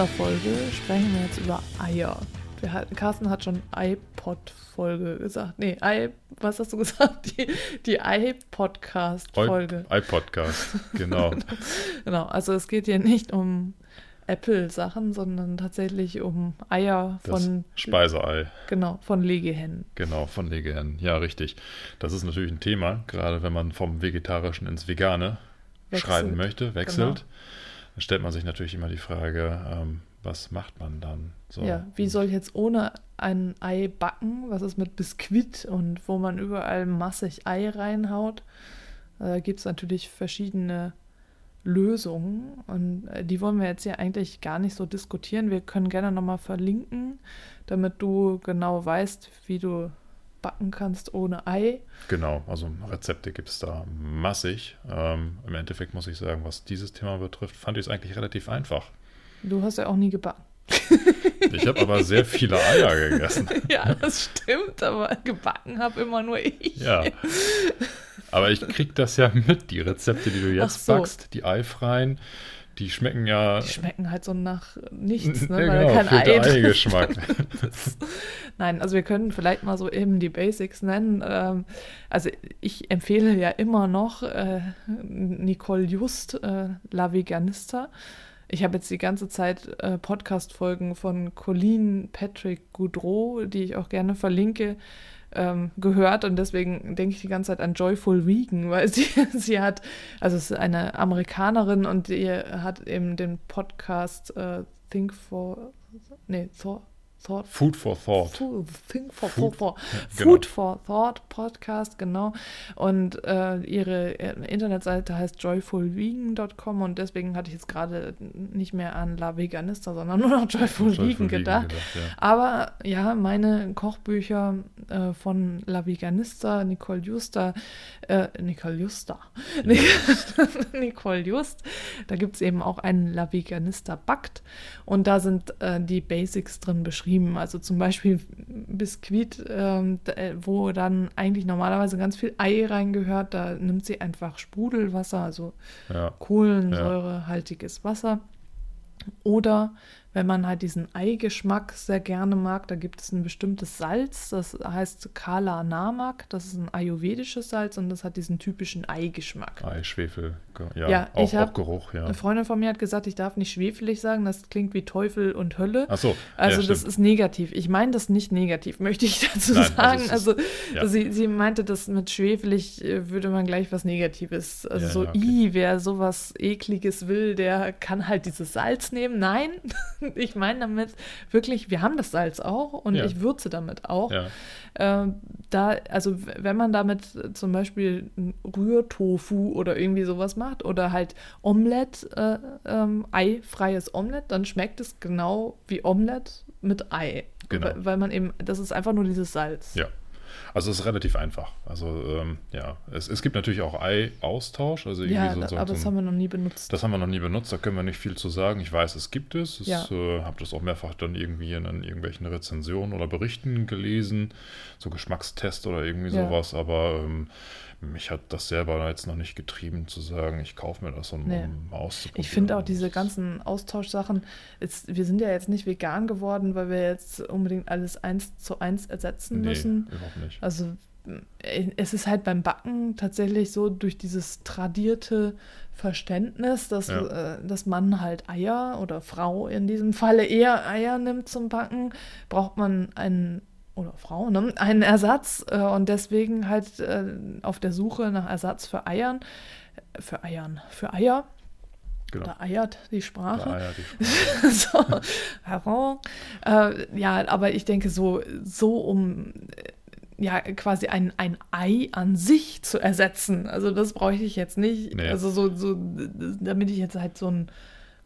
Dieser Folge sprechen wir jetzt über Eier. Wir Carsten hat schon iPod-Folge gesagt. Nee, I, was hast du gesagt? Die, die iPodcast-Folge. iPodcast, genau. Genau, also es geht hier nicht um Apple-Sachen, sondern tatsächlich um Eier Das von, Speiseei, genau, von Legehennen. genau, von Legehennen. Ja, richtig. Das ist natürlich ein Thema, gerade wenn man vom Vegetarischen ins Vegane Wechselt. schreiten möchte, wechselt. Genau. Dann stellt man sich natürlich immer die Frage, ähm, was macht man dann? So. Ja, wie soll ich jetzt ohne ein Ei backen? Was ist mit Biskuit und wo man überall massig Ei reinhaut? Da gibt es natürlich verschiedene Lösungen und äh, die wollen wir jetzt hier eigentlich gar nicht so diskutieren. Wir können gerne nochmal verlinken, damit du genau weißt, wie du backen kannst ohne Ei. Genau, also Rezepte gibt es da massig. Ähm, Im Endeffekt muss ich sagen, was dieses Thema betrifft, fand ich es eigentlich relativ einfach. Du hast ja auch nie gebacken. Ich habe aber sehr viele Eier gegessen. ja, das stimmt, aber gebacken habe immer nur ich. Ja. Aber ich krieg das ja mit, die Rezepte, die du jetzt so. backst, die eifreien, die schmecken ja. Die schmecken halt so nach nichts, ne? Ja, weil genau, kein Ei ist. Nein, also wir können vielleicht mal so eben die Basics nennen. Ähm, also ich empfehle ja immer noch äh, Nicole Just, äh, La Veganista. Ich habe jetzt die ganze Zeit äh, Podcast-Folgen von Colleen Patrick Goudreau, die ich auch gerne verlinke, ähm, gehört und deswegen denke ich die ganze Zeit an Joyful Vegan, weil sie, sie hat, also es ist eine Amerikanerin und die hat eben den Podcast äh, Think for, nee, Thought, Thought Food for Thought. Food, Think for, Food- for, for, Ja, genau. Food for Thought Podcast, genau. Und äh, ihre äh, Internetseite heißt joyfulvegan.com und deswegen hatte ich jetzt gerade nicht mehr an La Veganista, sondern nur noch Joyful, Joyful Vegan gedacht. ja. Aber ja, meine Kochbücher äh, von La Veganista, Nicole Juster, äh, Nicole Juster, Nicole Just, da gibt es eben auch einen La Veganista backt und da sind äh, die Basics drin beschrieben. Also zum Beispiel Biskuit, ähm, äh, wo dann eigentlich normalerweise ganz viel Ei reingehört, da nimmt sie einfach Sprudelwasser, also Ja. kohlensäurehaltiges Wasser. Oder wenn man halt diesen Eigeschmack sehr gerne mag, da gibt es ein bestimmtes Salz, das heißt Kala Namak, das ist ein ayurvedisches Salz und das hat diesen typischen Eigeschmack. Ei, Schwefel, ja, Ja, auch, auch Geruch, ja. Eine Freundin von mir hat gesagt, ich darf nicht schwefelig sagen, das klingt wie Teufel und Hölle. Ach so, Also ja, das ist negativ. Ich meine das nicht negativ, möchte ich dazu Nein, also sagen. Also, ist- ja. sie, sie meinte, dass mit schwefelig äh, würde man gleich was Negatives. Also so, okay. i, wer sowas ekliges will, der kann halt dieses Salz nehmen. Nein, ich meine damit wirklich, wir haben das Salz auch und Ja. ich würze damit auch. Ja, Ähm, da, also wenn man damit zum Beispiel Rührtofu oder irgendwie sowas macht oder halt Omelette, äh, ähm, eifreies Omelette, dann schmeckt es genau wie Omelette mit Ei. Genau. Weil, weil man eben, das ist einfach nur dieses Salz. ja. Also es ist relativ einfach. Also ähm, ja, es, es gibt natürlich auch Ei-Austausch. Also Ja, so, so, aber so das haben wir noch nie benutzt. Das haben wir noch nie benutzt, da können wir nicht viel zu sagen. Ich weiß, es gibt es. Ich Ja. äh, habe das auch mehrfach dann irgendwie in, in irgendwelchen Rezensionen oder Berichten gelesen, so Geschmackstest oder irgendwie Ja. sowas. Aber ähm, mich hat das selber jetzt noch nicht getrieben zu sagen, ich kaufe mir das, um, Nee. um auszuprobieren. Ich finde auch diese ganzen Austauschsachen, jetzt, wir sind ja jetzt nicht vegan geworden, weil wir jetzt unbedingt alles eins zu eins ersetzen nee, müssen. überhaupt nicht. Also äh, es ist halt beim Backen tatsächlich so durch dieses tradierte Verständnis, dass, Ja. äh, dass man halt Eier oder Frau in diesem Falle eher Eier nimmt zum Backen, braucht man einen oder Frau, ne, einen Ersatz äh, und deswegen halt äh, auf der Suche nach Ersatz für Eiern, für Eiern, für Eier. Genau. Da eiert die Sprache. Ja, die so, Herr äh, ja, aber ich denke, so, so um äh, ja quasi ein, ein Ei an sich zu ersetzen. Also das bräuchte ich jetzt nicht. Nee. Also so, so, damit ich jetzt halt so ein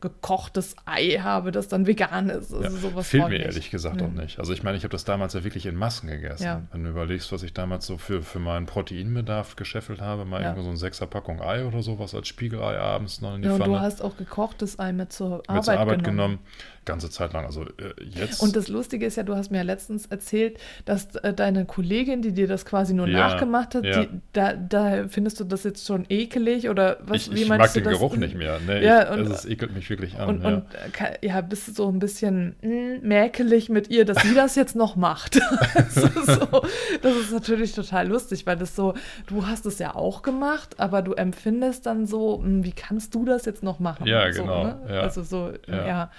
gekochtes Ei habe, das dann vegan ist. Also Ja, sowas Fehlt mir ich ehrlich gesagt Nee. auch nicht. Also ich meine, ich habe das damals ja wirklich in Massen gegessen. Ja. Wenn du überlegst, was ich damals so für, für meinen Proteinbedarf gescheffelt habe, mal Ja. irgendwo so ein Sechserpackung Ei oder sowas als Spiegelei abends noch in die Ja, und du Pfanne hast auch gekochtes Ei mit zur Arbeit, mit zur Arbeit genommen. genommen. Ganze Zeit lang. Also äh, jetzt. Und das Lustige ist ja, du hast mir ja letztens erzählt, dass äh, deine Kollegin, die dir das quasi nur Ja, nachgemacht hat, ja. die, da, da findest du das jetzt schon ekelig oder was? ich, wie ich mag den das? Geruch nicht mehr. Nee, Ja, ich, und- also es ekelt mich wirklich an. Und, ja. und äh, ja, bist du so ein bisschen mh, mäkelig mit ihr, dass sie das jetzt noch macht. das, ist so, das ist natürlich total lustig, weil das so, du hast es ja auch gemacht, aber du empfindest dann so, mh, wie kannst du das jetzt noch machen? Ja, so, genau, ne? ja. Also so, ja. Ja.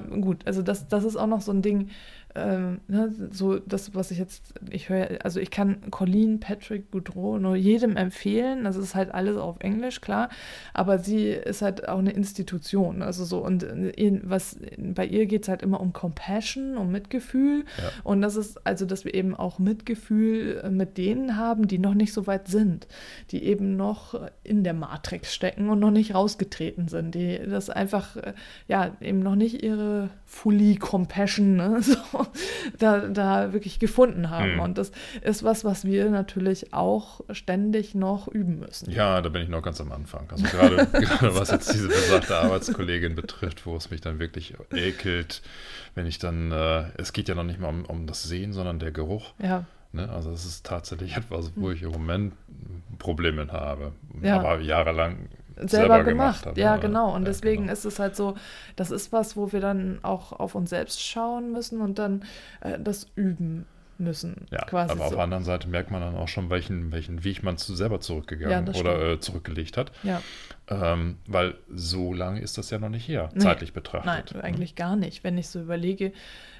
Gut, also das, das ist auch noch so ein Ding, ähm, ne, so das, was ich jetzt, ich höre, also ich kann Colleen Patrick Goudreau nur jedem empfehlen. Das ist halt alles auf Englisch, klar. Aber sie ist halt auch eine Institution. Also so, und in, was bei ihr geht es halt immer um Compassion, um Mitgefühl. Ja. Und das ist also, dass wir eben auch Mitgefühl äh, mit denen haben, die noch nicht so weit sind, die eben noch in der Matrix stecken und noch nicht rausgetreten sind, die das einfach, äh, ja, eben noch nicht ihre Fully Compassion, ne, so, da, da wirklich gefunden haben. Mhm. Und das ist was, was wir natürlich auch ständig noch üben müssen. Ja, da bin ich noch ganz am Anfang. Also gerade, gerade was jetzt diese besagte Arbeitskollegin betrifft, wo es mich dann wirklich ekelt, wenn ich dann, äh, es geht ja noch nicht mal um, um das Sehen, sondern der Geruch. Ja, Ne? Also es ist tatsächlich etwas, wo ich im Moment Probleme habe. Ja. Aber jahrelang selber, gemacht. habe. ja, genau. Und Ja, deswegen genau. ist es halt so, das ist was, wo wir dann auch auf uns selbst schauen müssen und dann äh, das üben müssen. Ja, quasi aber auf so. der anderen Seite merkt man dann auch schon, welchen, welchen Weg man zu selber Ja, zurückgegangen das oder äh, zurückgelegt hat. Ja. Ähm, weil so lange ist das ja noch nicht her, Nee. zeitlich Nein, betrachtet. eigentlich gar nicht. Wenn ich so überlege,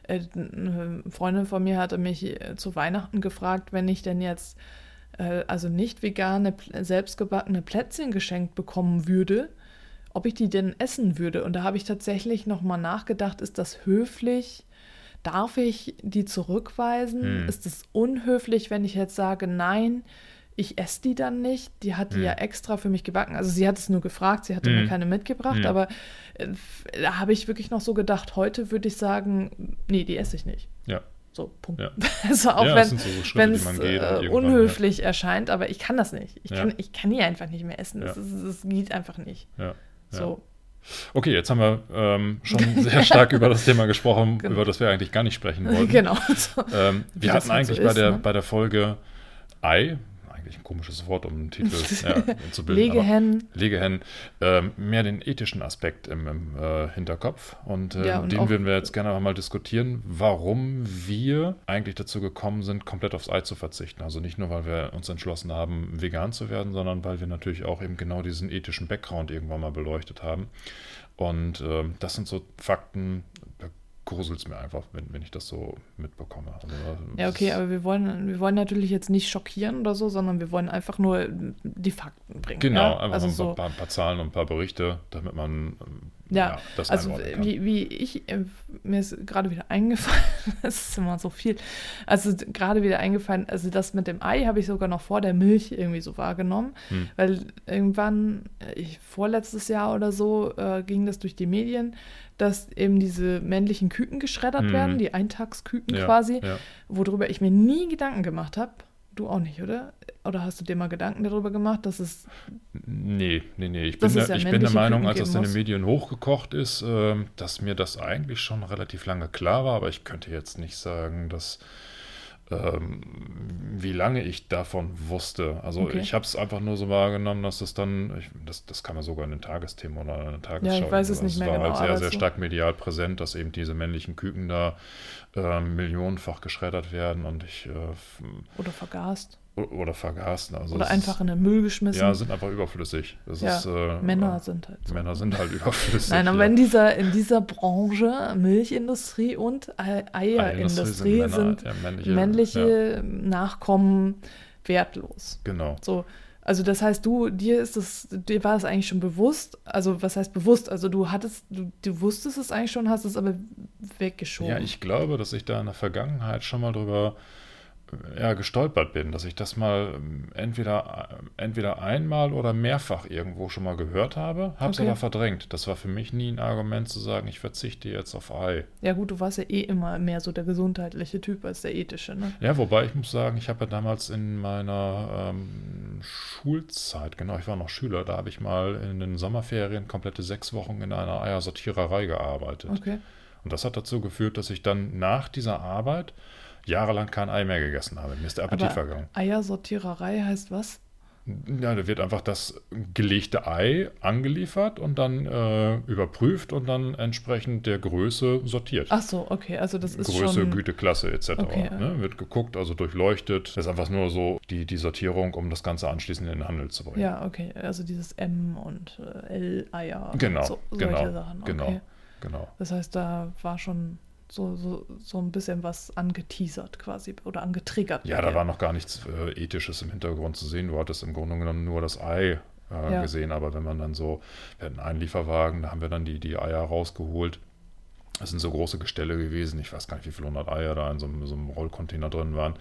äh, eine Freundin von mir hatte mich äh, zu Weihnachten gefragt, wenn ich denn jetzt äh, also nicht vegane, selbstgebackene Plätzchen geschenkt bekommen würde, ob ich die denn essen würde. Und da habe ich tatsächlich nochmal nachgedacht, ist das höflich? Darf ich die zurückweisen? Hm. Ist es unhöflich, wenn ich jetzt sage, nein, ich esse die dann nicht? Die hat die Hm. ja extra für mich gebacken. Also sie hat es nur gefragt, sie hatte mir Hm. keine mitgebracht, aber äh, da habe ich wirklich noch so gedacht, heute würde ich sagen, nee, die esse ich nicht. Ja. So, Punkt. Ja. Also auch Ja, wenn so Schritte, es geht äh, unhöflich erscheint, aber ich kann das nicht. Ich, Ja. kann, ich kann die einfach nicht mehr essen. Das, Ja. ist, das geht einfach nicht. Ja. Ja. So. Okay, jetzt haben wir ähm, schon sehr stark über das Thema gesprochen, Genau. über das wir eigentlich gar nicht sprechen wollten. Genau. So. Ähm, wir hatten halt so eigentlich bei, ist, der, ne? bei der Folge Ei, eigentlich ein komisches Wort, um einen Titel ja, zu bilden. Legehennen. Legehennen, ähm, mehr den ethischen Aspekt im, im äh, Hinterkopf. Und, äh, Ja, und den würden wir jetzt gerne mal diskutieren, warum wir eigentlich dazu gekommen sind, komplett aufs Ei zu verzichten. Also nicht nur, weil wir uns entschlossen haben, vegan zu werden, sondern weil wir natürlich auch eben genau diesen ethischen Background irgendwann mal beleuchtet haben. Und ähm, das sind so Fakten, gruselt es mir einfach, wenn, wenn ich das so mitbekomme. Also, Ja, okay, aber wir wollen, wir wollen natürlich jetzt nicht schockieren oder so, sondern wir wollen einfach nur die Fakten bringen. Genau, ja? einfach also so ein paar, paar Zahlen und ein paar Berichte, damit man Ja, das also wie, wie ich, äh, mir ist gerade wieder eingefallen, es ist immer so viel, also gerade wieder eingefallen, also das mit dem Ei habe ich sogar noch vor der Milch irgendwie so wahrgenommen, Hm. weil irgendwann, äh, ich, vorletztes Jahr oder so, äh, ging das durch die Medien, dass eben diese männlichen Küken geschreddert Mhm. werden, die Eintagsküken Ja, quasi, ja. worüber ich mir nie Gedanken gemacht habe. Du auch nicht, oder? Oder hast du dir mal Gedanken darüber gemacht, dass es Nee, nee, nee. Ich bin, der, ja ich bin der Meinung, als das in den. Medien hochgekocht ist, ähm, dass mir das eigentlich schon relativ lange klar war, aber ich könnte jetzt nicht sagen, dass ähm, wie lange ich davon wusste. Also Okay. ich habe es einfach nur so wahrgenommen, dass das dann, ich, das, das kam ja sogar in den Tagesthemen oder in der Tagesschau. weiß es nicht mehr war genau, halt sehr, sehr so- stark medial präsent, dass eben diese männlichen Küken da ähm, millionenfach geschreddert werden und ich äh, oder vergast oder vergaßen. Also oder einfach in den Müll geschmissen? ja, sind einfach überflüssig. Ja, ist, äh, Männer äh, sind halt so. Männer sind halt überflüssig. Nein, aber ja. in dieser, in dieser Branche, Milchindustrie und Ei- Eierindustrie Männer, sind ja, männliche, männliche Ja, Nachkommen wertlos. genau. So, also das heißt, du, dir ist es, dir war es eigentlich schon bewusst, also was heißt bewusst? Also du hattest, du, du wusstest es eigentlich schon, hast es aber weggeschoben. Ja, ich glaube, dass ich da in der Vergangenheit schon mal drüber ja, gestolpert bin, dass ich das mal ähm, entweder, äh, entweder einmal oder mehrfach irgendwo schon mal gehört habe, habe es Okay. aber verdrängt. Das war für mich nie ein Argument zu sagen, ich verzichte jetzt auf Ei. Ja gut, du warst ja eh immer mehr so der gesundheitliche Typ als der ethische, ne? Ja, wobei ich muss sagen, ich habe ja damals in meiner ähm, Schulzeit, genau, ich war noch Schüler, da habe ich mal in den Sommerferien komplette sechs Wochen in einer Eiersortiererei gearbeitet. Okay. Und das hat dazu geführt, dass ich dann nach dieser Arbeit jahrelang kein Ei mehr gegessen habe. Mir ist der Appetit Aber vergangen. Eiersortiererei heißt was? Ja, da wird einfach das gelegte Ei angeliefert und dann äh, überprüft und dann entsprechend der Größe sortiert. Ach so, okay, also das ist Größe, schon... Güteklasse etc. Okay, ja. ne? Wird geguckt, also durchleuchtet. Das ist einfach nur so die, die Sortierung, um das Ganze anschließend in den Handel zu bringen. Ja, okay, also dieses M und äh, L-Eier. und Genau, so, solche genau, Sachen. genau. Okay. Genau. Das heißt, da war schon so, so, so ein bisschen was angeteasert quasi oder angetriggert. Ja, da war noch gar nichts äh, Ethisches im Hintergrund zu sehen. Du hattest im Grunde genommen nur das Ei äh, Ja. gesehen. Aber wenn man dann so, wir hatten einen Lieferwagen, da haben wir dann die, die Eier rausgeholt. Das sind so große Gestelle gewesen. Ich weiß gar nicht, wie viele hundert Eier da in so einem, so einem Rollcontainer drin waren.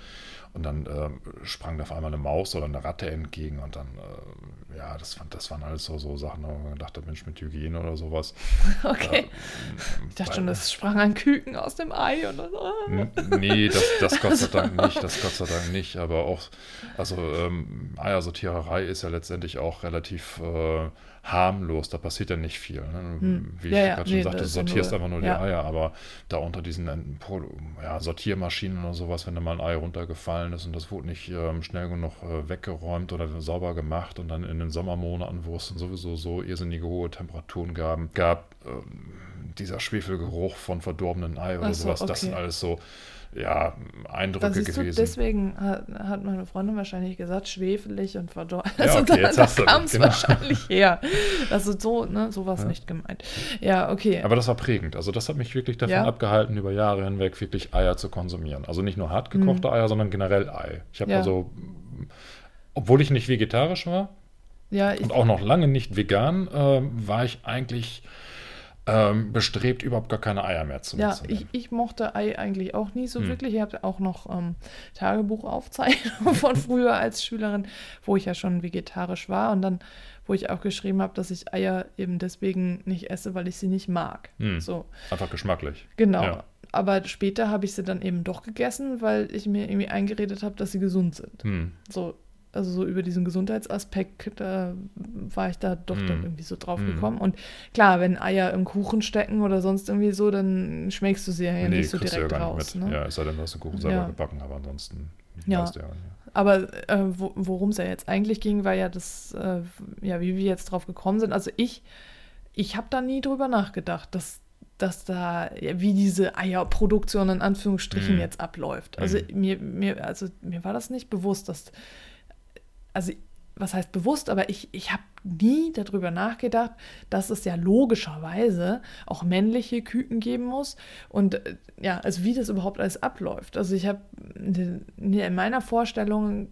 Und dann ähm, sprang da auf einmal eine Maus oder eine Ratte entgegen. Und dann, äh, ja, das, fand, das waren alles so, so Sachen, wo man gedacht hat, Mensch, mit Hygiene oder sowas. Okay. Ähm, Ich dachte schon, das sprang ein Küken aus dem Ei und so. Nee, das, das Gott sei Dank nicht, das Gott sei Dank nicht, aber auch, also ähm, Eiersortiererei ist ja letztendlich auch relativ äh, harmlos, da passiert ja nicht viel. Ne? Hm. Wie Ja, ich ja, gerade schon nee, sagte, du ja sortierst nur- einfach nur ja. die Eier, aber da unter diesen äh, ja, Sortiermaschinen oder sowas, wenn da mal ein Ei runtergefallen ist und das wurde nicht ähm, schnell genug äh, weggeräumt oder sauber gemacht und dann in den Sommermonaten, wo es dann sowieso so irrsinnige hohe Temperaturen gab, gab ähm, dieser Schwefelgeruch von verdorbenen Ei oder so, sowas, das sind okay. alles so ja, Da Eindrücke siehst du, gewesen. deswegen hat, hat meine Freundin wahrscheinlich gesagt, schwefelig und verdorben. Ja, okay, jetzt da du kam das, es genau. wahrscheinlich her. Also so, ne, so war es Ja. nicht gemeint. Ja, okay. Aber das war prägend. Also das hat mich wirklich davon Ja. abgehalten, über Jahre hinweg wirklich Eier zu konsumieren. Also nicht nur hart gekochte Eier, sondern generell Ei. Ich habe Mhm. Ja. also, obwohl ich nicht vegetarisch war ja, und auch noch lange nicht vegan, ähm, war ich eigentlich ähm, bestrebt, überhaupt gar keine Eier mehr zu mir ja ich, ich mochte Ei eigentlich auch nie so Hm. wirklich. Ich habe auch noch ähm, Tagebuchaufzeichnungen von früher als Schülerin, wo ich ja schon vegetarisch war und dann, wo ich auch geschrieben habe, dass ich Eier eben deswegen nicht esse, weil ich sie nicht mag. Hm. So. Einfach geschmacklich. Genau. Ja. Aber später habe ich sie dann eben doch gegessen, weil ich mir irgendwie eingeredet habe, dass sie gesund sind. Hm. So, also so über diesen Gesundheitsaspekt, da war ich da doch dann Mm. irgendwie so drauf Mm. gekommen. Und klar, wenn Eier im Kuchen stecken oder sonst irgendwie so, dann schmeckst du sie ja nee, nicht so ja direkt gar raus. Ne? Ja, es sei denn, du hast den Kuchen selber Ja. gebacken, aber ansonsten Ja. weißt du ja. Aber äh, wo, worum es ja jetzt eigentlich ging, war ja das, äh, ja, wie wir jetzt drauf gekommen sind. Also ich, ich habe da nie drüber nachgedacht, dass, dass da, ja, wie diese Eierproduktion in Anführungsstrichen Mm. jetzt abläuft. Also Mm. mir, mir, also mir war das nicht bewusst, dass, also was heißt bewusst, aber ich, ich habe nie darüber nachgedacht, dass es ja logischerweise auch männliche Küken geben muss und äh, ja, also wie das überhaupt alles abläuft. Also ich habe in meiner Vorstellung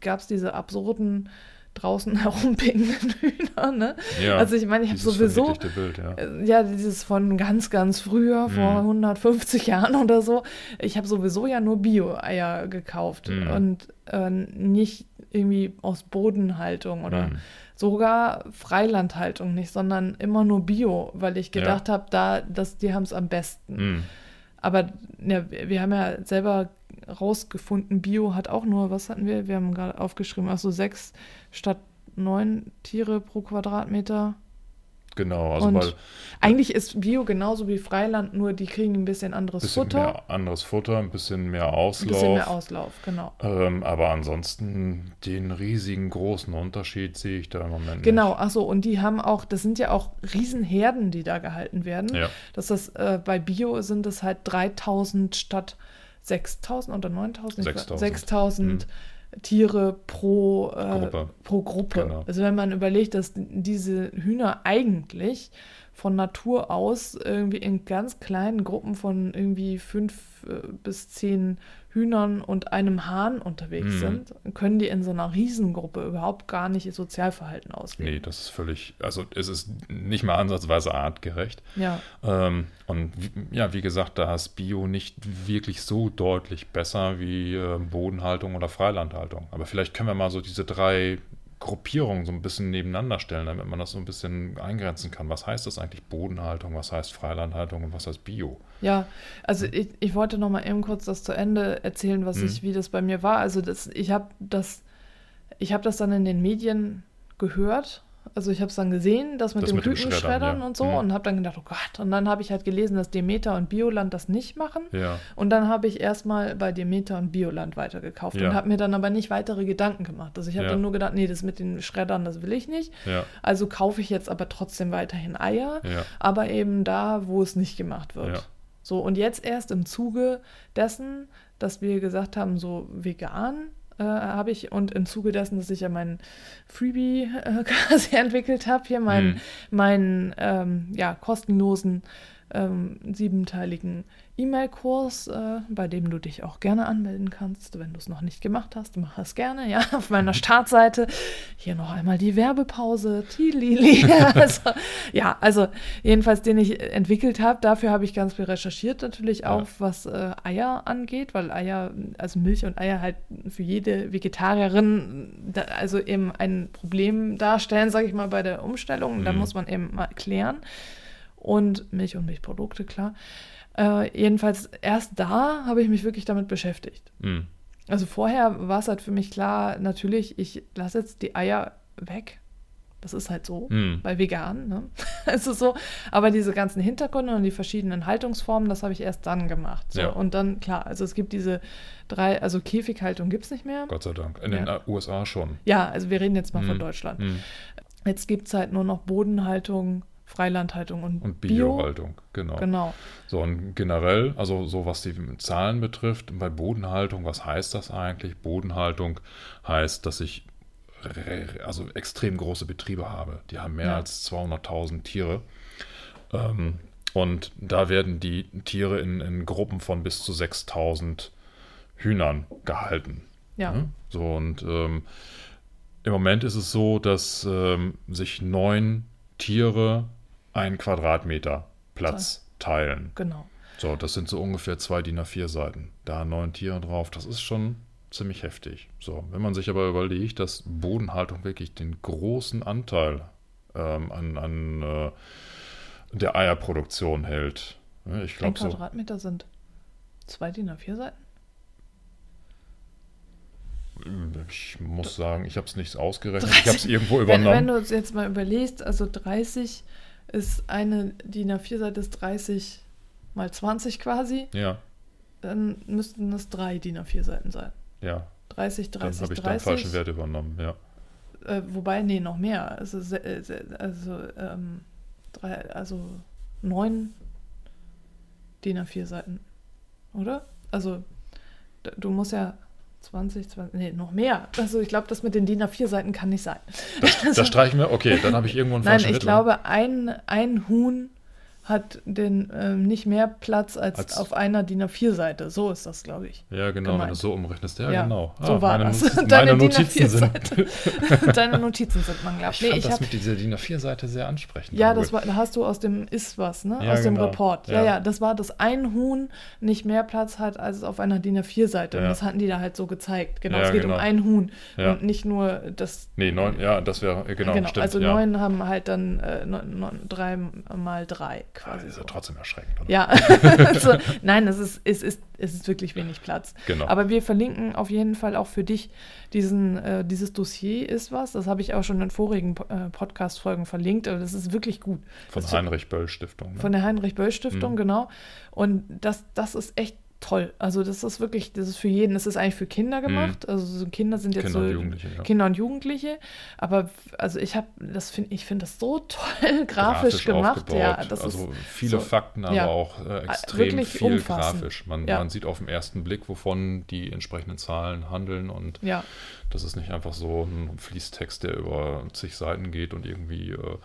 gab es diese absurden draußen herumpingenden Hühner, ne? Ja, also ich meine, ich habe sowieso Bild, ja. äh, ja, dieses von ganz, ganz früher, vor Mhm. 150 Jahren oder so. Ich habe sowieso ja nur Bio-Eier gekauft Mhm. und äh, nicht irgendwie aus Bodenhaltung oder Hm. sogar Freilandhaltung nicht, sondern immer nur Bio, weil ich Ja. gedacht habe, da, dass die haben es am besten. Hm. Aber ja, wir wir haben ja selber rausgefunden, Bio hat auch nur, was hatten wir? Wir haben gerade aufgeschrieben, also sechs statt neun Tiere pro Quadratmeter. Genau, also Und weil Eigentlich ist Bio genauso wie Freiland, nur die kriegen ein bisschen anderes bisschen Futter. mehr anderes Futter, ein bisschen mehr Ein Auslauf. bisschen mehr Auslauf, genau. ähm, aber ansonsten den riesigen großen Unterschied sehe ich da im Moment Genau, nicht. achso, und die haben auch, das sind ja auch Riesenherden, die da gehalten werden. Ja. Das ist, äh, bei Bio sind es halt 3000 statt 6000 oder 9000? Ich weiß- 6000. 6000 Tiere pro äh, Gruppe. Pro Gruppe. Genau. Also wenn man überlegt, dass diese Hühner eigentlich von Natur aus irgendwie in ganz kleinen Gruppen von irgendwie fünf äh, bis zehn Hühnern und einem Hahn unterwegs Mhm. sind, können die in so einer Riesengruppe überhaupt gar nicht ihr Sozialverhalten ausleben. Nee, das ist völlig, also es ist nicht mal ansatzweise artgerecht. Ja, Ähm, und ja, wie gesagt, da ist Bio nicht wirklich so deutlich besser wie äh, Bodenhaltung oder Freilandhaltung. Aber vielleicht können wir mal so diese drei Gruppierungen so ein bisschen nebeneinander stellen, damit man das so ein bisschen eingrenzen kann. Was heißt das eigentlich Bodenhaltung, was heißt Freilandhaltung und was heißt Bio? ja. Also ich, ich wollte noch mal eben kurz das zu Ende erzählen, was Mhm. ich, wie das bei mir war. Also das, ich habe das, ich habe das dann in den Medien gehört. Also ich habe es dann gesehen, das mit Das dem mit Kükenschreddern ja. und so Mhm. und habe dann gedacht, oh Gott. Und dann habe ich halt gelesen, dass Demeter und Bioland das nicht machen. Ja, Und dann habe ich erstmal bei Demeter und Bioland weitergekauft Ja. und habe mir dann aber nicht weitere Gedanken gemacht. Also ich habe dann nur gedacht, nee, das mit den Schreddern, das will ich nicht. Also kaufe ich jetzt aber trotzdem weiterhin Eier, aber eben da, wo es nicht gemacht wird. So, und jetzt erst im Zuge dessen, dass wir gesagt haben, so vegan äh, habe ich und im Zuge dessen, dass ich ja meinen Freebie äh, quasi entwickelt habe, hier meinen, Mhm. meinen ähm, ja, kostenlosen ähm, siebenteiligen E-Mail-Kurs, äh, bei dem du dich auch gerne anmelden kannst, wenn du es noch nicht gemacht hast. Mach es gerne, ja, auf meiner Startseite. Hier noch einmal die Werbepause. Tilili. also, ja, also jedenfalls den ich entwickelt habe. Dafür habe ich ganz viel recherchiert, natürlich Ja. auch, was äh, Eier angeht, weil Eier, also Milch und Eier halt für jede Vegetarierin da, also eben ein Problem darstellen, sage ich mal, bei der Umstellung. Da Mhm. muss man eben mal klären. Und Milch und Milchprodukte, klar. Äh, jedenfalls erst da habe ich mich wirklich damit beschäftigt. Mhm. Also vorher war es halt für mich klar, natürlich, ich lasse jetzt die Eier weg. Das ist halt so, Mhm. bei vegan, ne? Es ist so. Aber diese ganzen Hintergründe und die verschiedenen Haltungsformen, das habe ich erst dann gemacht. So. Ja. Und dann, klar, also es gibt diese drei, also Käfighaltung gibt es nicht mehr. Gott sei Dank. In Ja. den USA schon. Ja, also wir reden jetzt mal von Mhm. Deutschland. Mhm. Jetzt gibt es halt nur noch Bodenhaltung, Freilandhaltung und, Und Bio. Biohaltung, genau. Genau. So, und generell, also so was die Zahlen betrifft, bei Bodenhaltung, was heißt das eigentlich? Bodenhaltung heißt, dass ich also extrem große Betriebe habe. Die haben mehr Ja. als 200.000 Tiere. Ähm, und da werden die Tiere in, in Gruppen von bis zu 6.000 Hühnern gehalten. Ja. Ne? So, und ähm, im Moment ist es so, dass ähm, sich neun Tiere einen Quadratmeter Platz teilen. Genau. So, das sind so ungefähr zwei DIN A4 Seiten. Da neun Tiere drauf, das ist schon ziemlich heftig. So, wenn man sich aber überlegt, dass Bodenhaltung wirklich den großen Anteil ähm, an, an äh, der Eierproduktion hält. Ne, Ich Ein glaube so. Quadratmeter sind zwei DIN A4 Seiten. Ich muss sagen, ich habe es nicht ausgerechnet. Ich habe es irgendwo Wenn, wenn übernommen. du es jetzt mal überlegst, also 30 ist eine DIN A4-Seite ist 30 mal 20 quasi, ja, dann müssten es drei DIN A4-Seiten sein. ja. 30, Dann 30, habe ich da einen 30. falschen Wert übernommen, ja. Äh, wobei, nee, noch mehr. Also, äh, also, ähm, drei, also neun DIN A4 Seiten, oder? Also, du musst ja 20, 20, nee, noch mehr. Also, ich glaube, das mit den DIN A4 Seiten kann nicht sein. Da streichen wir, okay, dann habe ich irgendwo einen Nein, falschen ich Wert. glaube, ein, ein Huhn hat den ähm, nicht mehr Platz als, Als- auf einer DIN A4-Seite. So ist das, glaube ich. Ja, genau, wenn du gemeint. es so umrechnest. Ja, Ja, genau. so war meine das. Notizen, Deine Notizen sind. A4-Seite. Deine Notizen sind man, glaube Ich. Nee, fand ich das hab, mit dieser DIN A4-Seite sehr ansprechend. Ja, das war, da hast du aus dem Ist was, ne? Ja, aus dem genau. Report. Ja. Ja. ja, das war, dass ein Huhn nicht mehr Platz hat als auf einer DIN A4-Seite. Und das hatten die da halt so gezeigt. Genau, es geht genau. um ein Huhn und nicht nur das. Nee, neun, ja, das wäre, äh, genau, stimmt. also neun haben halt dann äh, neun, neun, drei mal drei Ah, quasi. Das ist so. ja trotzdem erschreckend, oder? Ja, also, nein, es ist, es, ist, es ist wirklich wenig Platz. Genau. Aber wir verlinken auf jeden Fall auch für dich diesen, äh, dieses Dossier ist was. Das habe ich auch schon in vorigen äh, Podcast-Folgen verlinkt. Aber das ist wirklich gut. Von Das- Heinrich Böll Stiftung. Ne? Von der Heinrich-Böll-Stiftung, Mhm. genau. Und das, das ist echt toll. Also das ist wirklich, das ist für jeden, das ist eigentlich für Kinder gemacht. Also so Kinder sind jetzt Mhm. Kinder so und Jugendliche, ja. Kinder und Jugendliche. Aber also ich habe, das finde ich finde das so toll grafisch, gemacht. aufgebaut. Ja, das also ist viele so- Fakten, aber ja. auch äh, extrem wirklich viel umfassend. grafisch. Man, Ja. man sieht auf den ersten Blick, wovon die entsprechenden Zahlen handeln und ja. das ist nicht einfach so ein Fließtext, der über zig Seiten geht und irgendwie äh,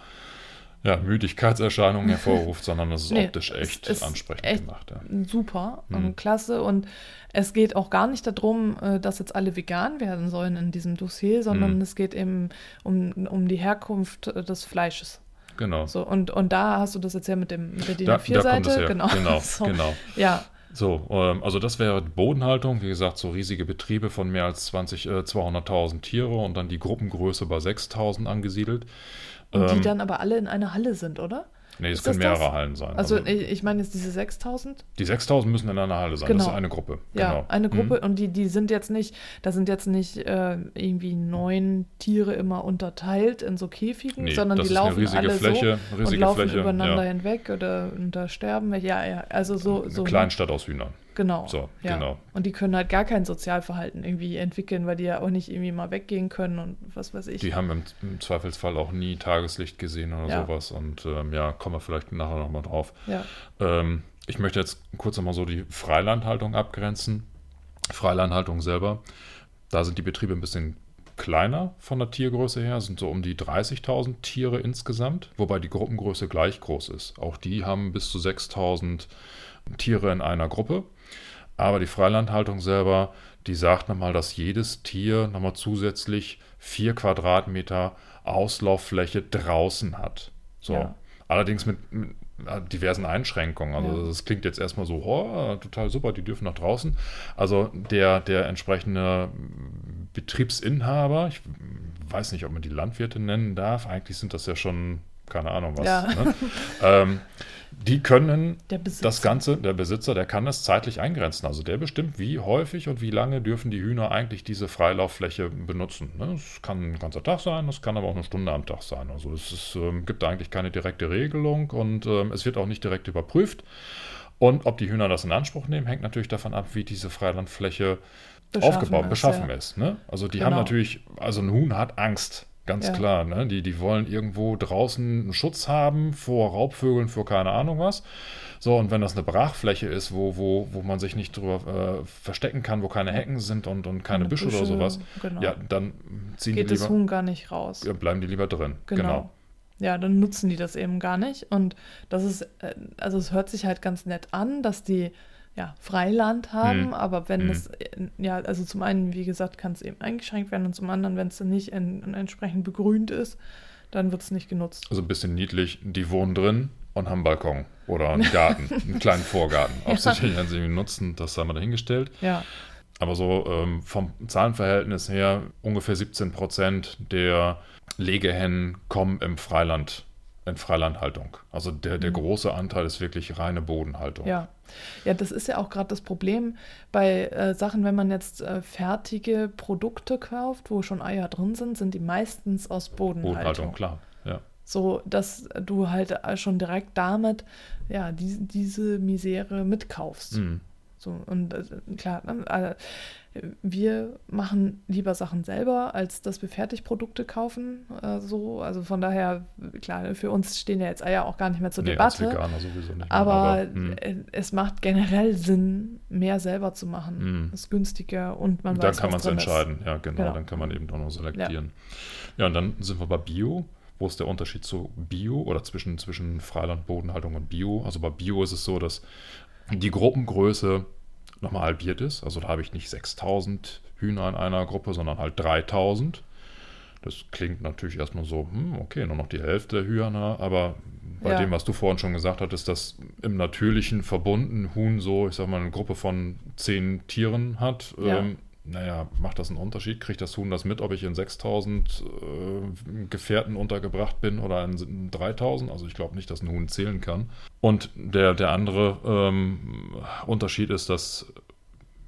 ja, Müdigkeitserscheinungen hervorruft, sondern es ist Nee, optisch echt ist ansprechend echt gemacht. Ja. super Mhm. und klasse. Und es geht auch gar nicht darum, äh, dass jetzt alle vegan werden sollen in diesem Dossier, sondern Mhm. es geht eben um, um die Herkunft äh, des Fleisches. Genau. So, und, und da hast du das jetzt ja mit, dem, mit der DIN Da, da kommt A4-Seite. es her. Genau. genau, so, genau. Ja, So, ähm, also das wäre Bodenhaltung. Wie gesagt, so riesige Betriebe von mehr als 20, äh, 200.000 Tiere und dann die Gruppengröße bei 6.000 angesiedelt. Und die Ähm, dann aber alle in einer Halle sind, oder? nee, es können das das? mehrere Hallen sein. Also, ich, ich meine jetzt diese 6000? die 6.000 müssen in einer Halle sein. Das Genau. ist eine Gruppe. Ja, genau. eine Gruppe Mhm. und die, die sind jetzt nicht, da sind jetzt nicht äh, irgendwie neun Tiere immer unterteilt in so Käfigen, Nee, sondern das die laufen alle Fläche, so riesige und laufen Fläche, übereinander ja. hinweg oder, und da sterben. Ja, ja, also so. Eine so Kleinstadt aus Hühnern. Genau. So, ja. genau. Und die können halt gar kein Sozialverhalten irgendwie entwickeln, weil die ja auch nicht irgendwie mal weggehen können und was weiß ich. Die haben im, im Zweifelsfall auch nie Tageslicht gesehen oder Ja. sowas. Und ähm, ja, kommen wir vielleicht nachher nochmal drauf. ja. Ähm, ich möchte jetzt kurz nochmal so die Freilandhaltung abgrenzen. Freilandhaltung selber, da sind die Betriebe ein bisschen kleiner von der Tiergröße her, sind so um die 30.000 Tiere insgesamt, wobei die Gruppengröße gleich groß ist. Auch die haben bis zu 6.000 Tiere in einer Gruppe. Aber die Freilandhaltung selber, die sagt nochmal, dass jedes Tier nochmal zusätzlich 4 Quadratmeter Auslauffläche draußen hat. So. Ja. Allerdings mit, mit diversen Einschränkungen. Also Ja. das klingt jetzt erstmal so, oh, total super, die dürfen nach draußen. Also der, der entsprechende Betriebsinhaber, ich weiß nicht, ob man die Landwirte nennen darf, eigentlich sind das ja schon, keine Ahnung was, Ja. ne? ähm, die können das Ganze, der Besitzer, der kann das zeitlich eingrenzen. Also der bestimmt, wie häufig und wie lange dürfen die Hühner eigentlich diese Freilauffläche benutzen. Ne? Es kann ein ganzer Tag sein, es kann aber auch eine Stunde am Tag sein. Also es ist, ähm, gibt da eigentlich keine direkte Regelung und ähm, es wird auch nicht direkt überprüft. Und ob die Hühner das in Anspruch nehmen, hängt natürlich davon ab, wie diese Freilandfläche Beschaffen aufgebaut, ist, beschaffen ja. ist. Ne? Also die Genau. haben natürlich, also ein Huhn hat Angst, ganz Ja. klar. Ne? Die, die wollen irgendwo draußen einen Schutz haben vor Raubvögeln, vor keine Ahnung was. So, und wenn das eine Brachfläche ist, wo, wo, wo man sich nicht drüber äh, verstecken kann, wo keine Hecken sind und, und keine, Keine Büsche, oder Büsche, sowas, genau. ja, dann ziehen Geht die das lieber, Huhn gar nicht raus. ja, bleiben die lieber drin. Genau. genau. Ja, dann nutzen die das eben gar nicht. Und das ist, äh, also es hört sich halt ganz nett an, dass die ja Freiland haben, Hm. aber wenn Hm. es, ja, also zum einen, wie gesagt, kann es eben eingeschränkt werden und zum anderen, wenn es dann nicht en- entsprechend begrünt ist, dann wird es nicht genutzt. Also ein bisschen niedlich, die wohnen drin und haben einen Balkon oder einen Garten, einen kleinen Vorgarten. Ob sie den nutzen, das sei mal dahingestellt. Ja, Aber so ähm, vom Zahlenverhältnis her, ungefähr 17 Prozent der Legehennen kommen im Freiland, in Freilandhaltung. Also der, der Mhm. große Anteil ist wirklich reine Bodenhaltung. ja. Ja, das ist ja auch gerade das Problem bei äh, Sachen, wenn man jetzt äh, fertige Produkte kauft, wo schon Eier drin sind, sind die meistens aus Bodenhaltung. Bodenhaltung, klar. Ja. So, dass du halt schon direkt damit, ja, die, diese Misere mitkaufst. Mhm. So, und äh, klar, ne, äh, wir machen lieber Sachen selber, als dass wir Fertigprodukte kaufen. Äh, so, also von daher, klar, für uns stehen ja jetzt Eier auch gar nicht mehr zur Nee, Debatte. Veganer sowieso nicht. mehr, Aber mhm. äh, es macht generell Sinn, mehr selber zu machen. Mhm. Ist günstiger und man dann weiß, kann man es drin ist. entscheiden. Ja, genau, Genau. Dann kann man eben auch noch selektieren. Ja. und dann sind wir bei Bio. Wo ist der Unterschied zu Bio oder zwischen, zwischen Freiland, Bodenhaltung und Bio? Also bei Bio ist es so, dass die Gruppengröße nochmal halbiert ist. Also da habe ich nicht 6000 Hühner in einer Gruppe, sondern halt 3000. Das klingt natürlich erstmal so, hm, okay, nur noch die Hälfte der Hühner, aber bei Ja. dem, was du vorhin schon gesagt hattest, dass im natürlichen Verbund ein Huhn so, ich sag mal, eine Gruppe von zehn Tieren hat, Ja. ähm, naja, macht das einen Unterschied? Kriegt das Huhn das mit, ob ich in 6000 äh, Gefährten untergebracht bin oder in 3000? Also ich glaube nicht, dass ein Huhn zählen kann. Und der, der andere ähm, Unterschied ist, dass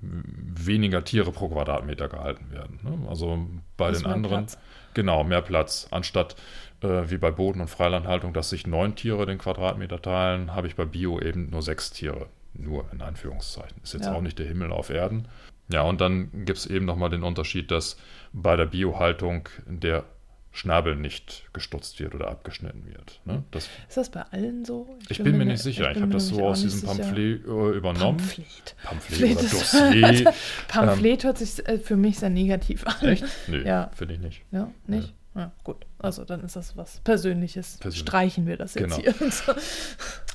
weniger Tiere pro Quadratmeter gehalten werden. Ne? Also bei Ist den mehr anderen, Platz. genau, mehr Platz. Anstatt äh, wie bei Boden- und Freilandhaltung, dass sich neun Tiere den Quadratmeter teilen, habe ich bei Bio eben nur sechs Tiere. Nur in Anführungszeichen. Ist jetzt Ja. auch nicht der Himmel auf Erden. Ja, und dann gibt es eben nochmal den Unterschied, dass bei der Biohaltung der Schnabel nicht gestutzt wird oder abgeschnitten wird. Ne? Das, Ist das bei allen so? ich bin mir ne- nicht sicher. Ich, bin habe mir das so aus diesem sicher. Pamphlet äh, übernommen. Pamphlet. Pamphlet Pamphlet oder Dossier. Pamphlet hört sich äh, für mich sehr negativ an. Echt? Nö, Ja. finde ich nicht. Ja, nicht? Ja, gut. Also dann ist das was Persönliches. Persönlich. Streichen wir das jetzt Genau. hier.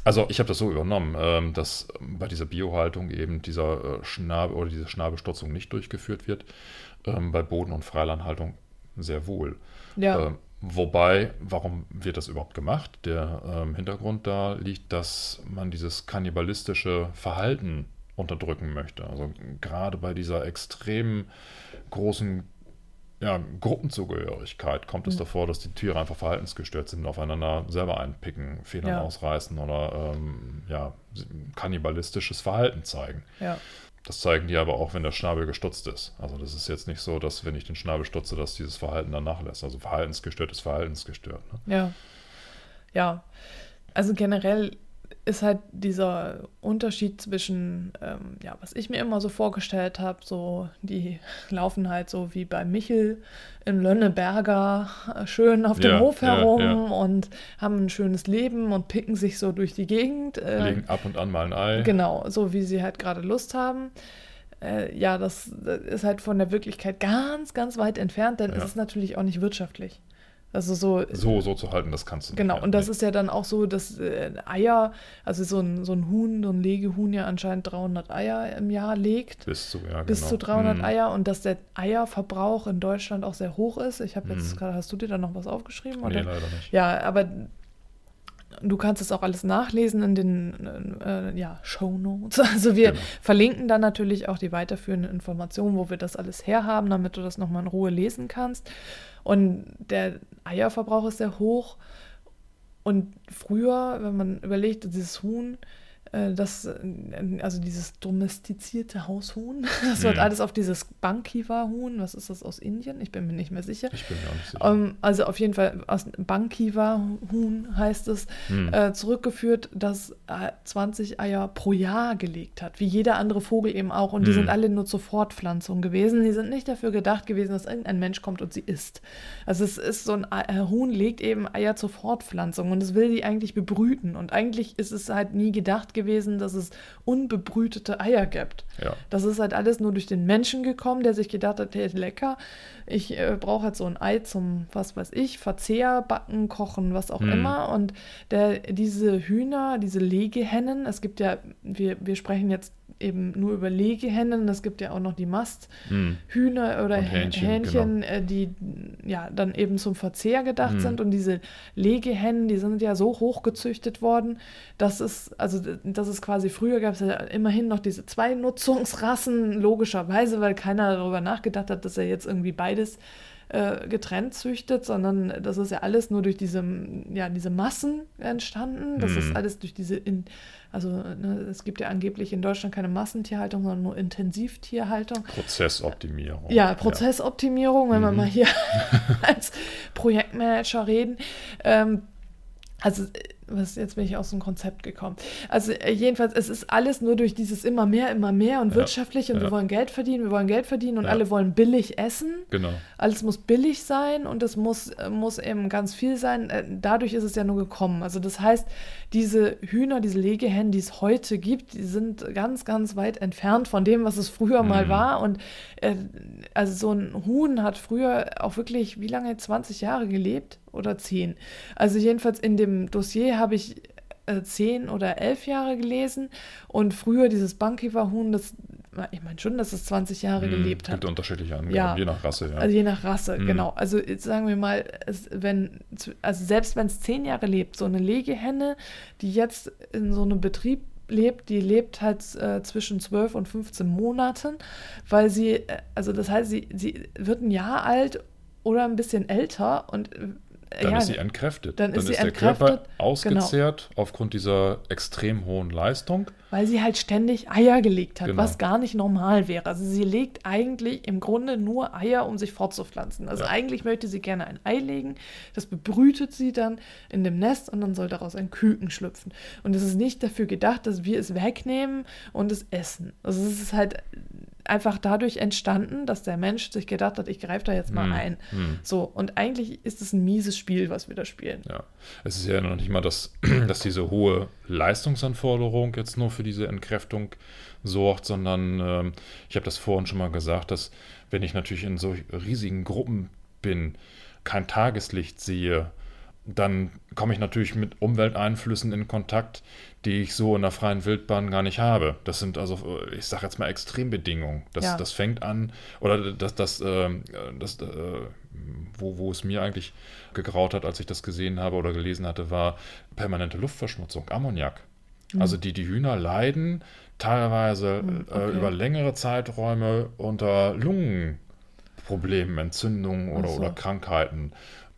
Also ich habe das so übernommen, ähm, dass bei dieser Biohaltung eben dieser äh, Schnabel oder diese Schnabelstutzung nicht durchgeführt wird. Ähm, bei Boden- und Freilandhaltung sehr wohl. Ja. Ähm, wobei, warum wird das überhaupt gemacht? Der ähm, Hintergrund da liegt, dass man dieses kannibalistische Verhalten unterdrücken möchte. Also gerade bei dieser extrem großen ja, Gruppenzugehörigkeit kommt es Mhm. davor, dass die Tiere einfach verhaltensgestört sind, aufeinander selber einpicken, Federn Ja. ausreißen oder ähm, ja, kannibalistisches Verhalten zeigen. ja. Das zeigen die aber auch, wenn der Schnabel gestutzt ist. Also das ist jetzt nicht so, dass wenn ich den Schnabel stutze, dass dieses Verhalten dann nachlässt. Also verhaltensgestört ist verhaltensgestört. Ne? Ja. Ja. Also generell ist halt dieser Unterschied zwischen, ähm, ja, was ich mir immer so vorgestellt habe, so, die laufen halt so wie bei Michel in Lönneberger äh, schön auf dem Ja, Hof ja, herum ja. und haben ein schönes Leben und picken sich so durch die Gegend. äh, Legen ab und an mal ein Ei. Genau, so wie sie halt gerade Lust haben. Äh, ja, das, das ist halt von der Wirklichkeit ganz, ganz weit entfernt, denn Ja. es ist natürlich auch nicht wirtschaftlich. Also so, So, so zu halten, das kannst du nicht. genau, Ja, und das nee. ist ja dann auch so, dass äh, Eier, also so ein, so ein Huhn, so ein Legehuhn ja anscheinend 300 Eier im Jahr legt. bis zu, ja, Bis genau. zu 300 Hm. Eier und dass der Eierverbrauch in Deutschland auch sehr hoch ist. Ich habe jetzt Mhm. gerade, hast du dir da noch was aufgeschrieben? Nee, Oder? leider nicht. Ja, aber du kannst es auch alles nachlesen in den äh, ja, Show Notes. Also wir Genau. verlinken dann natürlich auch die weiterführenden Informationen, wo wir das alles herhaben, damit du das nochmal in Ruhe lesen kannst. Und der Eierverbrauch ist sehr hoch. Und früher, wenn man überlegt, dieses Huhn, das, äh, also dieses domestizierte Haushuhn, das wird Mhm. alles auf dieses Bankiwa-Huhn, was ist das aus Indien? Ich bin mir nicht mehr sicher. Ich bin mir auch nicht sicher. Ähm, also auf jeden Fall aus Bankiwa-Huhn heißt es, Hm. äh, zurückgeführt, das äh, 20 Eier pro Jahr gelegt hat, wie jeder andere Vogel eben auch. Und die Hm. sind alle nur zur Fortpflanzung gewesen. Die sind nicht dafür gedacht gewesen, dass irgendein Mensch kommt und sie isst. Also es ist so ein Ei- äh, Huhn legt eben Eier zur Fortpflanzung und es will die eigentlich bebrüten. Und eigentlich ist es halt nie gedacht gewesen, dass es unbebrütete Eier gibt. ja. Das ist halt alles nur durch den Menschen gekommen, der sich gedacht hat, hey, lecker, ich äh, brauche halt so ein Ei zum, was weiß ich, Verzehr, Backen, Kochen, was auch Hm. immer. Und der, diese Hühner, diese Legehennen, es gibt ja, wir, wir sprechen jetzt eben nur über Legehennen, es gibt ja auch noch die Masthühner Hm. oder Hähnchen, Hähnchen, äh, die ja dann eben zum Verzehr gedacht Hm. sind. Und diese Legehennen, die sind ja so hochgezüchtet worden, dass es, also das ist quasi, früher gab es ja immerhin noch diese zwei Nutzungsrassen, logischerweise, weil keiner darüber nachgedacht hat, dass er jetzt irgendwie beides äh, getrennt züchtet, sondern das ist ja alles nur durch diese, ja, diese Massen entstanden. Das Mhm. ist alles durch diese, in, also ne, es gibt ja angeblich in Deutschland keine Massentierhaltung, sondern nur Intensivtierhaltung. Prozessoptimierung. Ja, Prozessoptimierung, wenn wir Mhm. mal hier als Projektmanager reden. Ähm, also, was, jetzt bin ich aus dem Konzept gekommen. Also, äh, jedenfalls, es ist alles nur durch dieses immer mehr, immer mehr und Ja, wirtschaftlich und ja. wir wollen Geld verdienen, wir wollen Geld verdienen und Ja. alle wollen billig essen. Genau. Alles muss billig sein und es muss, äh, muss eben ganz viel sein. Äh, Dadurch ist es ja nur gekommen. Also das heißt, diese Hühner, diese Legehennen, die es heute gibt, die sind ganz, ganz weit entfernt von dem, was es früher mal Mhm. war. Und äh, also so ein Huhn hat früher auch wirklich, wie lange, 20 Jahre gelebt oder 10? Also jedenfalls in dem Dossier habe ich äh, 10 oder 11 Jahre gelesen und früher dieses Bankiwa-Huhn, das, ich meine schon, dass es 20 Jahre Hm, gelebt hat. Gibt unterschiedliche Angaben, Ja. je nach Rasse, ja. Also je nach Rasse, Mhm. genau. Also jetzt sagen wir mal, es, wenn, also selbst wenn es zehn Jahre lebt, so eine Legehenne, die jetzt in so einem Betrieb lebt, die lebt halt äh, zwischen 12 und 15 Monaten, weil sie, äh, also das heißt, sie, sie wird ein Jahr alt oder ein bisschen älter und äh, Dann ja, ist sie entkräftet. dann ist sie der Körper ausgezehrt aufgrund dieser extrem hohen Leistung. weil sie halt ständig Eier gelegt hat, Genau. was gar nicht normal wäre. Also sie legt eigentlich im Grunde nur Eier, um sich fortzupflanzen. Also Ja. eigentlich möchte sie gerne ein Ei legen, das bebrütet sie dann in dem Nest und dann soll daraus ein Küken schlüpfen. Und es ist nicht dafür gedacht, dass wir es wegnehmen und es essen. Also es ist halt einfach dadurch entstanden, dass der Mensch sich gedacht hat, ich greife da jetzt mal Hm, ein. hm. So, und eigentlich ist es ein mieses Spiel, was wir da spielen. Ja, es ist ja noch nicht mal, dass, dass diese hohe Leistungsanforderung jetzt nur für diese Entkräftung sorgt, sondern ähm, ich habe das vorhin schon mal gesagt, dass wenn ich natürlich in so riesigen Gruppen bin, kein Tageslicht sehe, dann komme ich natürlich mit Umwelteinflüssen in Kontakt, die ich so in der freien Wildbahn gar nicht habe. Das sind also, ich sage jetzt mal Extrembedingungen. Das, Ja. das fängt an, oder das, das, äh, das äh, wo, wo es mir eigentlich gegraut hat, als ich das gesehen habe oder gelesen hatte, war permanente Luftverschmutzung, Ammoniak. Also die, die Hühner leiden teilweise Hm, äh, okay. über längere Zeiträume unter Lungenproblemen, Entzündungen oder, so. oder Krankheiten.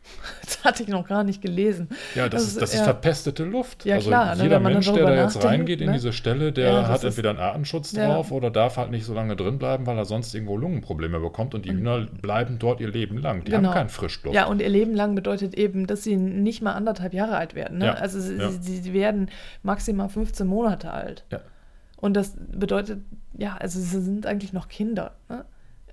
Das hatte ich noch gar nicht gelesen. Ja, das, Das ist, das ist ja. verpestete Luft. Ja, also klar, ne, jeder dann Mensch, der da jetzt reingeht in ne? diese Stelle, der Ja, hat entweder einen Artenschutz Ja. drauf oder darf halt nicht so lange drin bleiben, weil er sonst irgendwo Lungenprobleme bekommt und die Hühner bleiben dort ihr Leben lang. Die Genau. haben keinen Frischluft. Ja, und ihr Leben lang bedeutet eben, dass sie nicht mal anderthalb Jahre alt werden. Ne? Also sie, sie, werden maximal 15 Monate alt. Und das bedeutet, ja, also sie sind eigentlich noch Kinder. Ne?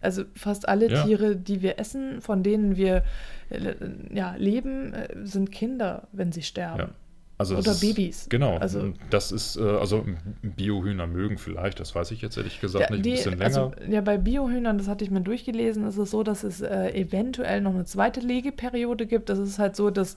Also fast alle Ja. Tiere, die wir essen, von denen wir äh, ja, leben, äh, sind Kinder, wenn sie sterben. Ja. Also Oder ist, Babys. Genau. Also- das ist, äh, also Biohühner mögen vielleicht, das weiß ich jetzt ehrlich gesagt Ja, nicht, ein die, bisschen länger. also, ja, bei Biohühnern, das hatte ich mir durchgelesen, ist es so, dass es äh, eventuell noch eine zweite Legeperiode gibt. Das ist halt so, dass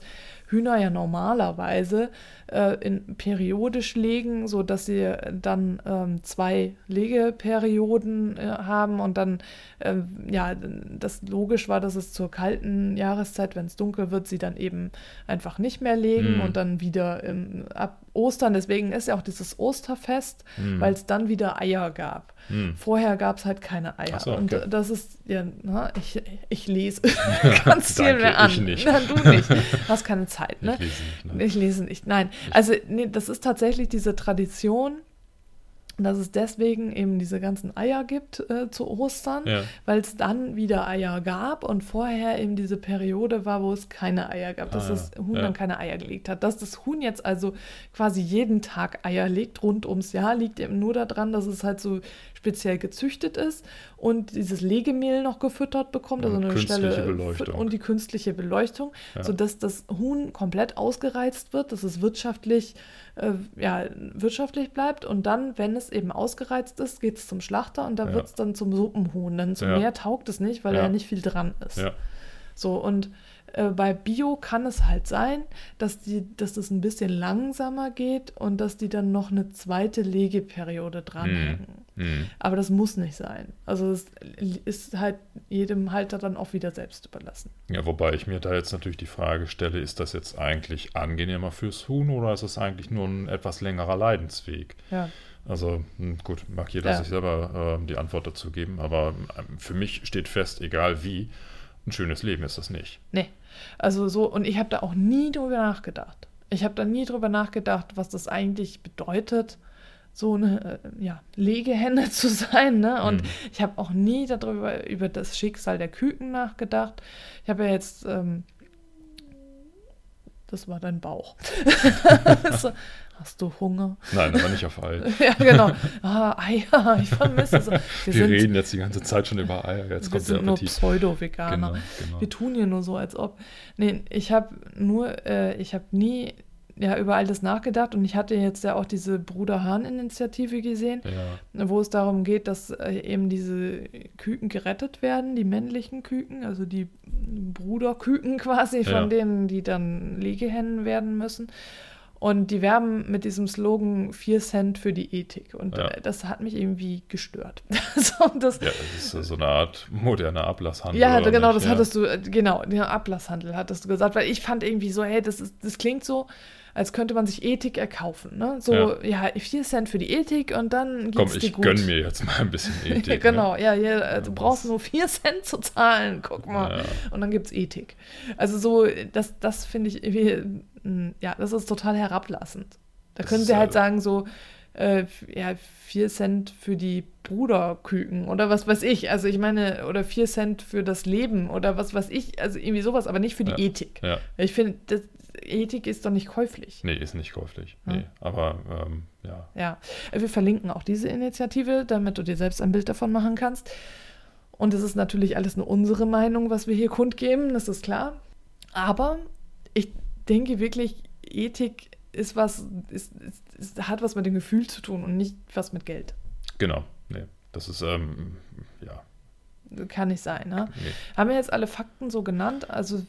Hühner ja normalerweise äh, in periodisch legen, so dass sie dann ähm, zwei Legeperioden äh, haben und dann ähm, ja, das logisch war, dass es zur kalten Jahreszeit, wenn es dunkel wird, sie dann eben einfach nicht mehr legen Mhm. und dann wieder im, ab Ostern. Deswegen ist ja auch dieses Osterfest, Mhm. weil es dann wieder Eier gab. Hm. Vorher gab es halt keine Eier. So, Und okay. äh, das ist, ja, na, ich, ich lese ganz viel Danke, mehr an. ich nicht. Na, du nicht. Du hast keine Zeit, ne? Ich lese nicht, ne? Ich lese nicht. Nein. Also, nee, das ist tatsächlich diese Tradition, dass es deswegen eben diese ganzen Eier gibt äh, zu Ostern, Ja. weil es dann wieder Eier gab und vorher eben diese Periode war, wo es keine Eier gab, dass Ah, das Huhn ja. dann keine Eier gelegt hat. Dass das Huhn jetzt also quasi jeden Tag Eier legt, rund ums Jahr, liegt eben nur daran, dass es halt so speziell gezüchtet ist und dieses Legemehl noch gefüttert bekommt, also Und eine Stelle Beleuchtung. und die künstliche Beleuchtung, Ja. sodass das Huhn komplett ausgereizt wird, dass es wirtschaftlich, äh, ja, wirtschaftlich bleibt und dann, wenn es eben ausgereizt ist, geht es zum Schlachter und da Ja. wird es dann zum Suppenhuhn. Dann zum Ja. Meer taugt es nicht, weil Ja. ja nicht viel dran ist. So, und äh, bei Bio kann es halt sein, dass, die, dass das ein bisschen langsamer geht und dass die dann noch eine zweite Legeperiode dranhängen. Hm. Aber das muss nicht sein. Also es ist halt jedem Halter dann auch wieder selbst überlassen. Ja, wobei ich mir da jetzt natürlich die Frage stelle, ist das jetzt eigentlich angenehmer fürs Huhn oder ist es eigentlich nur ein etwas längerer Leidensweg? Ja. Also hm, gut, mag jeder Ja. sich selber äh, die Antwort dazu geben, aber ähm, für mich steht fest, egal wie, ein schönes Leben ist das nicht. Nee. Also so, und ich habe da auch nie drüber nachgedacht. Ich habe da nie drüber nachgedacht, was das eigentlich bedeutet, so eine äh, ja, Legehenne zu sein. Ne? Und Mhm. ich habe auch nie darüber über das Schicksal der Küken nachgedacht. Ich habe ja jetzt, ähm, das war dein Bauch. so, hast du Hunger? Nein, aber nicht auf Ei. ja, genau. Ah, Eier, ich vermisse es. Wir, Wir sind, reden jetzt die ganze Zeit schon über Eier, jetzt wir kommt der sind nur Appetit. Pseudo-Veganer. Genau, genau. Wir tun hier nur so, als ob. Nee, ich habe nur, äh, ich habe nie ja, über all das nachgedacht und ich hatte jetzt ja auch diese Bruder Hahn-Initiative gesehen, Ja, wo es darum geht, dass äh, eben diese Küken gerettet werden, die männlichen Küken, also die Bruderküken quasi, von Ja. denen, die dann Legehennen werden müssen. Und die werben mit diesem Slogan 4 Cent für die Ethik. Und Ja. äh, das hat mich irgendwie gestört. so, das, ja, das ist so- eine Art moderner Ablasshandel. ja, genau, nicht? das ja. hattest du, äh, genau, den Ablasshandel hattest du gesagt, weil ich fand irgendwie so, hey, das, ist, das klingt so, als könnte man sich Ethik erkaufen, ne? So, ja, 4 Cent für die Ethik und dann geht's Komm, dir ich gut. gönn mir jetzt mal ein bisschen Ethik. ja, genau, ja, ja, äh, du Ja, brauchst nur 4 Cent zu zahlen, guck mal. Ja. Und dann gibt's Ethik. Also so, das, das finde ich irgendwie, mh, ja, das ist total herablassend. Da Das können sie halt sagen so, äh, ja, 4 Cent für die Bruderküken oder was weiß ich. Also ich meine, oder 4 Cent für das Leben oder was weiß ich. Also irgendwie sowas, aber nicht für die Ja. Ethik. Ja, Ich finde, das- Ethik ist doch nicht käuflich. nee, ist nicht käuflich. Nee, aber ähm, ja. Ja, wir verlinken auch diese Initiative, damit du dir selbst ein Bild davon machen kannst. Und es ist natürlich alles nur unsere Meinung, was wir hier kundgeben, das ist klar. Aber ich denke wirklich, Ethik ist was, ist, ist, ist, hat was mit dem Gefühl zu tun und nicht was mit Geld. Genau. Nee, das ist, ähm, ja. Kann nicht sein, ne? Nee. Haben wir jetzt alle Fakten so genannt? Also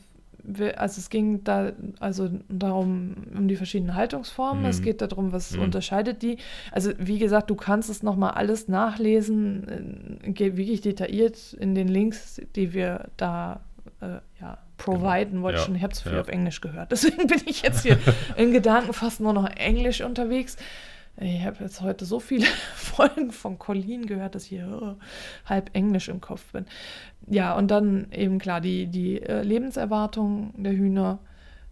also es ging da also darum, um die verschiedenen Haltungsformen. Es Mhm. geht darum, was Mhm. unterscheidet die. Also wie gesagt, du kannst es nochmal alles nachlesen, äh, wirklich detailliert in den Links, die wir da äh, ja, providen, wollte ich Ja, schon. Ich habe zu viel ja. auf Englisch gehört. Deswegen bin ich jetzt hier in Gedanken fast nur noch Englisch unterwegs. Ich habe jetzt heute so viele Folgen von Colleen gehört, dass ich hier äh, halb Englisch im Kopf bin. Ja, und dann eben klar die, die äh, Lebenserwartung der Hühner,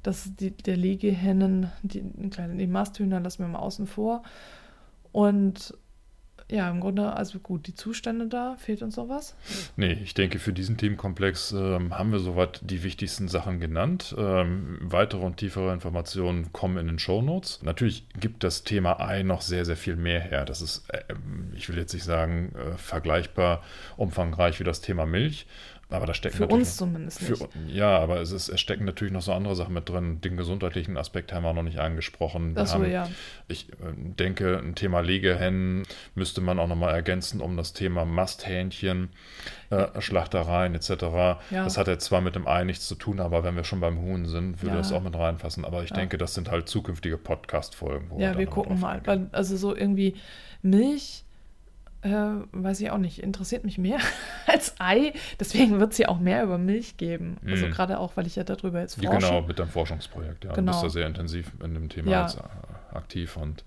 das die, der Legehennen, die, die Masthühner lassen wir mal außen vor. Und ja, im Grunde, also gut, die Zustände da, fehlt uns noch was? Nee, ich denke, für diesen Themenkomplex ähm, haben wir soweit die wichtigsten Sachen genannt. Ähm, weitere und tiefere Informationen kommen in den Shownotes. Natürlich gibt das Thema Ei noch sehr, sehr viel mehr her. Das ist, äh, ich will jetzt nicht sagen, äh, vergleichbar umfangreich wie das Thema Milch. Aber da stecken Für uns zumindest Für, nicht. ja, aber es, ist, es stecken natürlich noch so andere Sachen mit drin. Den gesundheitlichen Aspekt haben wir noch nicht angesprochen. Wir Das so, haben, ja. Ich äh, denke, ein Thema Legehennen müsste man auch nochmal ergänzen um das Thema Masthähnchen, äh, Schlachtereien etc. Ja. Das hat jetzt zwar mit dem Ei nichts zu tun, aber wenn wir schon beim Huhn sind, würde Ja. das auch mit reinfassen. Aber ich Ja. denke, das sind halt zukünftige Podcast-Folgen. Ja, wir noch gucken mal. eingehen. Also so irgendwie Milch, äh, weiß ich auch nicht, interessiert mich mehr als Ei. Deswegen wird es ja auch mehr über Milch geben. Also Mhm. gerade auch, weil ich ja darüber jetzt Ja, forsche. genau, mit deinem Forschungsprojekt. Ja. Du Genau. bist da sehr intensiv in dem Thema Ja. jetzt äh, aktiv und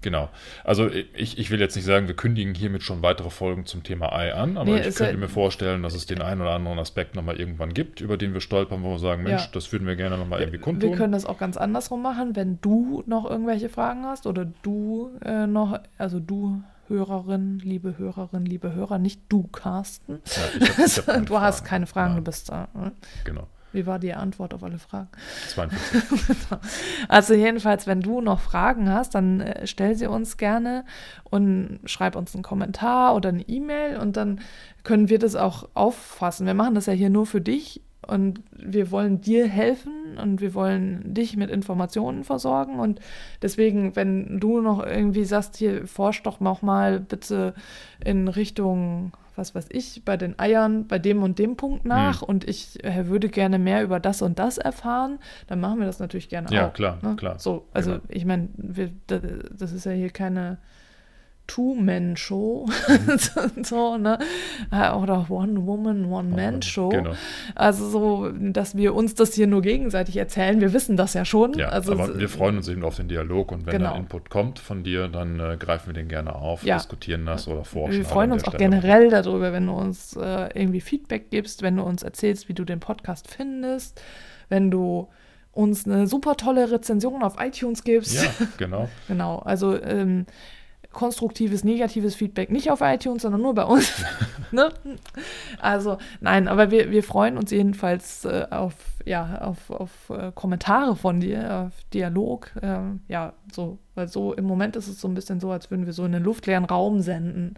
genau. Also ich, ich will jetzt nicht sagen, wir kündigen hiermit schon weitere Folgen zum Thema Ei an, aber Nee, ich könnte ja- mir vorstellen, dass es den einen oder anderen Aspekt nochmal irgendwann gibt, über den wir stolpern, wo wir sagen, Mensch, Ja. das würden wir gerne nochmal irgendwie Wir kundtun. können das auch ganz andersrum machen, wenn du noch irgendwelche Fragen hast oder du äh, noch, also du Hörerin, liebe Hörerin, liebe Hörer, nicht du, Carsten. Ja, hab- du hast Fragen. keine Fragen, Nein. du bist da. ne? Genau. Wie war die Antwort auf alle Fragen? 42. Also jedenfalls, wenn du noch Fragen hast, dann äh, stell sie uns gerne und schreib uns einen Kommentar oder eine E-Mail und dann können wir das auch auffassen. Wir machen das ja hier nur für dich und wir wollen dir helfen und wir wollen dich mit Informationen versorgen und deswegen, wenn du noch irgendwie sagst, hier forsch doch noch mal bitte in Richtung was weiß ich, bei den Eiern bei dem und dem Punkt nach und ich äh, würde gerne mehr über das und das erfahren, dann machen wir das natürlich gerne Ja, auch. klar, ne? klar. So, also Genau. ich meine, das ist ja hier keine Two-Man-Show, Mhm. so, ne? Äh, Oder One-Woman, One-Man-Show. Genau. Also so, dass wir uns das hier nur gegenseitig erzählen. Wir wissen das ja schon. Ja, also, aber wir freuen uns eben auf den Dialog und wenn Genau. da Input kommt von dir, dann äh, greifen wir den gerne auf, Ja. diskutieren das oder forschen. Wir freuen uns auch Stelle. generell darüber, wenn du uns äh, irgendwie Feedback gibst, wenn du uns erzählst, wie du den Podcast findest, wenn du uns eine super tolle Rezension auf iTunes gibst. Ja, genau. Genau, also ähm, konstruktives, negatives Feedback nicht auf iTunes, sondern nur bei uns. ne? Also nein, aber wir, wir freuen uns jedenfalls äh, auf, ja, auf, auf äh, Kommentare von dir, auf Dialog. ähm, ja, so, weil so im Moment ist es so ein bisschen so, als würden wir so in einen luftleeren Raum senden,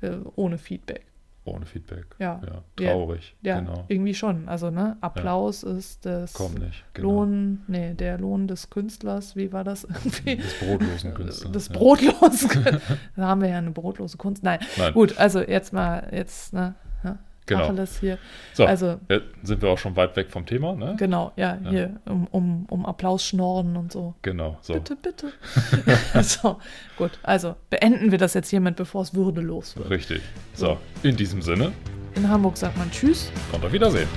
äh, ohne Feedback. Ohne Feedback. Ja. ja Ja. traurig. Ja, Genau. irgendwie schon. Also, ne, Applaus ist das Kommt nicht. Genau. Lohn, nee, der Lohn des Künstlers, wie war das irgendwie? Des brotlosen Künstlers. Ja. brotlosen. da haben wir ja eine brotlose Kunst. Nein. Nein. Gut, also jetzt mal, jetzt, ne? Genau. Tacheles hier. So, Also, jetzt sind wir auch schon weit weg vom Thema, ne? genau, ja, Ja. hier, um, um, um Applaus schnorren und so. Genau. So. Bitte, bitte. so, gut, also beenden wir das jetzt hiermit, bevor es würdelos wird. Richtig. So, in diesem Sinne In Hamburg sagt man Tschüss. und auf Wiedersehen.